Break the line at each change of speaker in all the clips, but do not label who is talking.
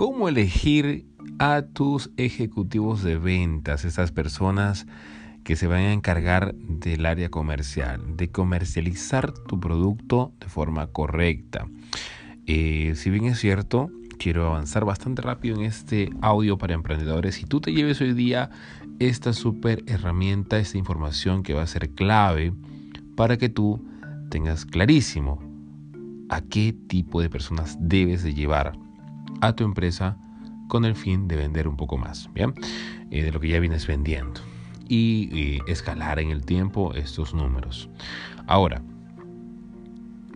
cómo elegir a tus ejecutivos de ventas, esas personas que se van a encargar del área comercial, de comercializar tu producto de forma correcta. Eh, si bien es cierto, quiero avanzar bastante rápido en este audio para emprendedores. Si tú te lleves hoy día esta super herramienta, esta información que va a ser clave para que tú tengas clarísimo a qué tipo de personas debes de llevar a tu empresa con el fin de vender un poco más, ¿bien? Eh, de lo que ya vienes vendiendo y escalar en el tiempo estos números. Ahora,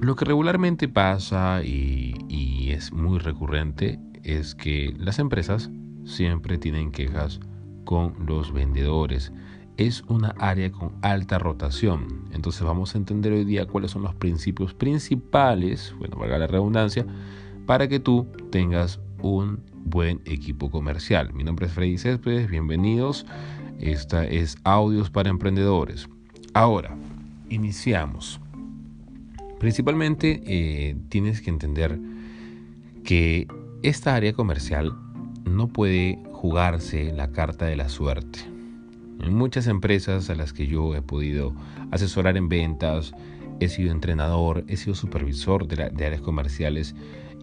lo que regularmente pasa y, y es muy recurrente es que las empresas siempre tienen quejas con los vendedores. Es una área con alta rotación. Entonces vamos a entender hoy día cuáles son los principios principales, bueno, valga la redundancia, para que tú tengas un buen equipo comercial. Mi nombre es Freddy Céspedes, bienvenidos. Esta es Audios para Emprendedores. Ahora, iniciamos. Principalmente eh, tienes que entender que esta área comercial no puede jugarse la carta de la suerte. En muchas empresas a las que yo he podido asesorar en ventas, he sido entrenador, he sido supervisor de, de áreas comerciales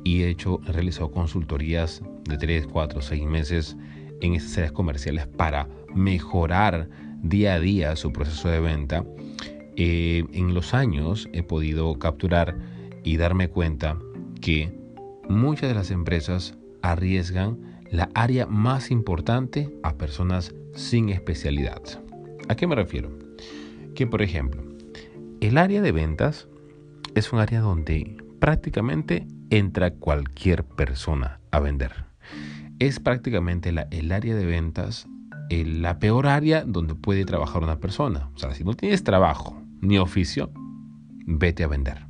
y he hecho, he realizado consultorías de 3, 4, 6 meses en esas áreas comerciales para mejorar día a día su proceso de venta. Eh, en los años he podido capturar y darme cuenta que muchas de las empresas arriesgan la área más importante a personas sin especialidad. ¿A qué me refiero? Que por ejemplo, el área de ventas es un área donde prácticamente entra cualquier persona a vender. Es prácticamente el área de ventas la peor área donde puede trabajar una persona. O sea, si no tienes trabajo ni oficio, vete a vender.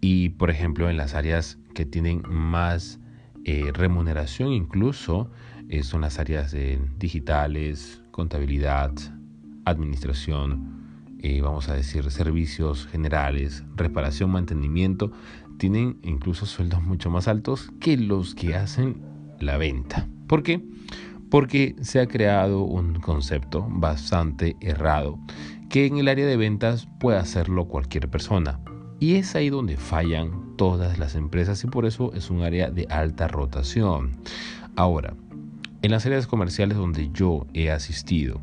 Y por ejemplo, en las áreas que tienen más eh, remuneración, incluso eh, son las áreas digitales, contabilidad, administración, eh, vamos a decir, servicios generales, reparación, mantenimiento, tienen incluso sueldos mucho más altos que los que hacen la venta. ¿Por qué? Porque se ha creado un concepto bastante errado, que en el área de ventas puede hacerlo cualquier persona. Y es ahí donde fallan todas las empresas y por eso es un área de alta rotación. Ahora, en las áreas comerciales donde yo he asistido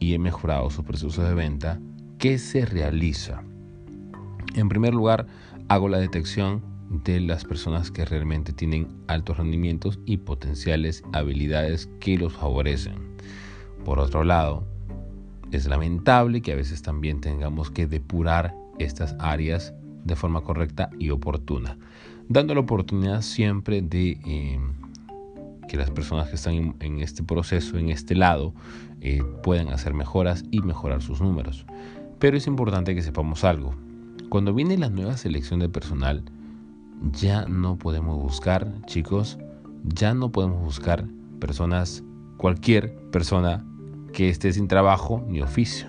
y he mejorado su proceso de venta, ¿qué se realiza? En primer lugar, hago la detección de las personas que realmente tienen altos rendimientos y potenciales habilidades que los favorecen. Por otro lado, es lamentable que a veces también tengamos que depurar estas áreas de forma correcta y oportuna, dando la oportunidad siempre de eh, que las personas que están en, este proceso, en este lado, eh, puedan hacer mejoras y mejorar sus números. Pero es importante que sepamos algo. Cuando viene la nueva selección de personal, ya no podemos buscar, chicos, ya no podemos buscar personas, cualquier persona que esté sin trabajo ni oficio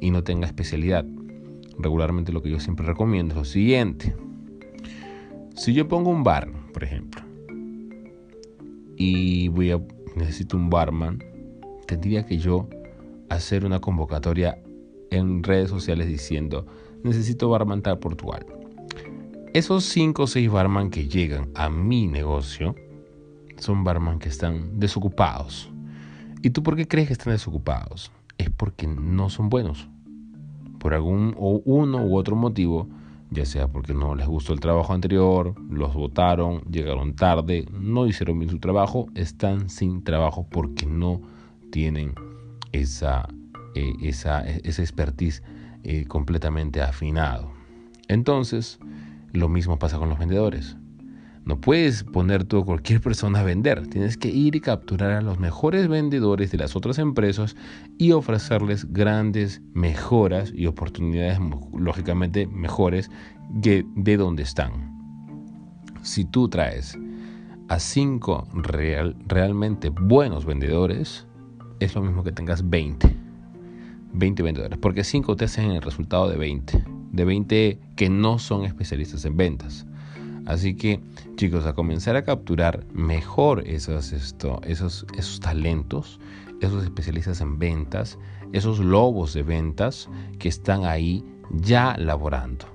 y no tenga especialidad. Regularmente lo que yo siempre recomiendo es lo siguiente. Si yo pongo un bar, por ejemplo, y voy a necesito un barman, tendría que yo hacer una convocatoria en redes sociales diciendo, necesito barman tal Portugal. Esos 5 o 6 barman que llegan a mi negocio son barman que están desocupados. ¿Y tú por qué crees que están desocupados? Es porque no son buenos. Por algún o uno u otro motivo, ya sea porque no les gustó el trabajo anterior, los votaron, llegaron tarde, no hicieron bien su trabajo, están sin trabajo porque no tienen esa, eh, esa, esa expertise eh, completamente afinado. Entonces, lo mismo pasa con los vendedores. No puedes poner tú a cualquier persona a vender. Tienes que ir y capturar a los mejores vendedores de las otras empresas y ofrecerles grandes mejoras y oportunidades lógicamente mejores que de donde están. Si tú traes a cinco real, realmente buenos vendedores, es lo mismo que tengas 20. 20 vendedores, porque 5 te hacen el resultado de 20 de 20 que no son especialistas en ventas. Así que, chicos, a comenzar a capturar mejor esos, esto, esos, esos talentos, esos especialistas en ventas, esos lobos de ventas que están ahí ya laborando.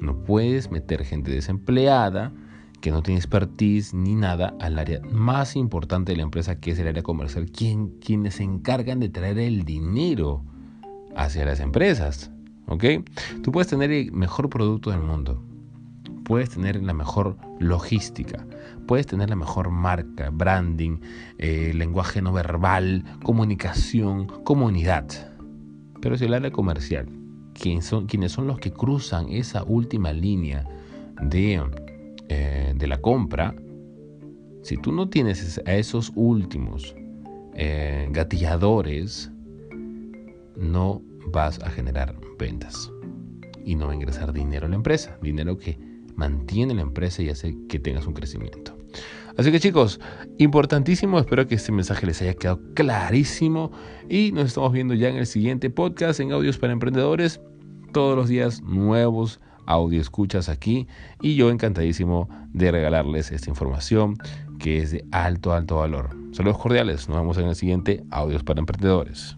No puedes meter gente desempleada que no tiene expertise ni nada al área más importante de la empresa, que es el área comercial, quien, quienes se encargan de traer el dinero hacia las empresas. ¿Ok? Tú puedes tener el mejor producto del mundo, puedes tener la mejor logística, puedes tener la mejor marca, branding, eh, lenguaje no verbal, comunicación, comunidad. Pero si el área comercial, quienes son, quienes son los que cruzan esa última línea de, eh, de la compra, si tú no tienes a esos últimos eh, gatilladores, no vas a generar ventas y no a ingresar dinero a la empresa, dinero que mantiene la empresa y hace que tengas un crecimiento. Así que chicos, importantísimo, espero que este mensaje les haya quedado clarísimo y nos estamos viendo ya en el siguiente podcast en Audios para Emprendedores. Todos los días nuevos audio escuchas aquí y yo encantadísimo de regalarles esta información que es de alto, alto valor. Saludos cordiales, nos vemos en el siguiente Audios para Emprendedores.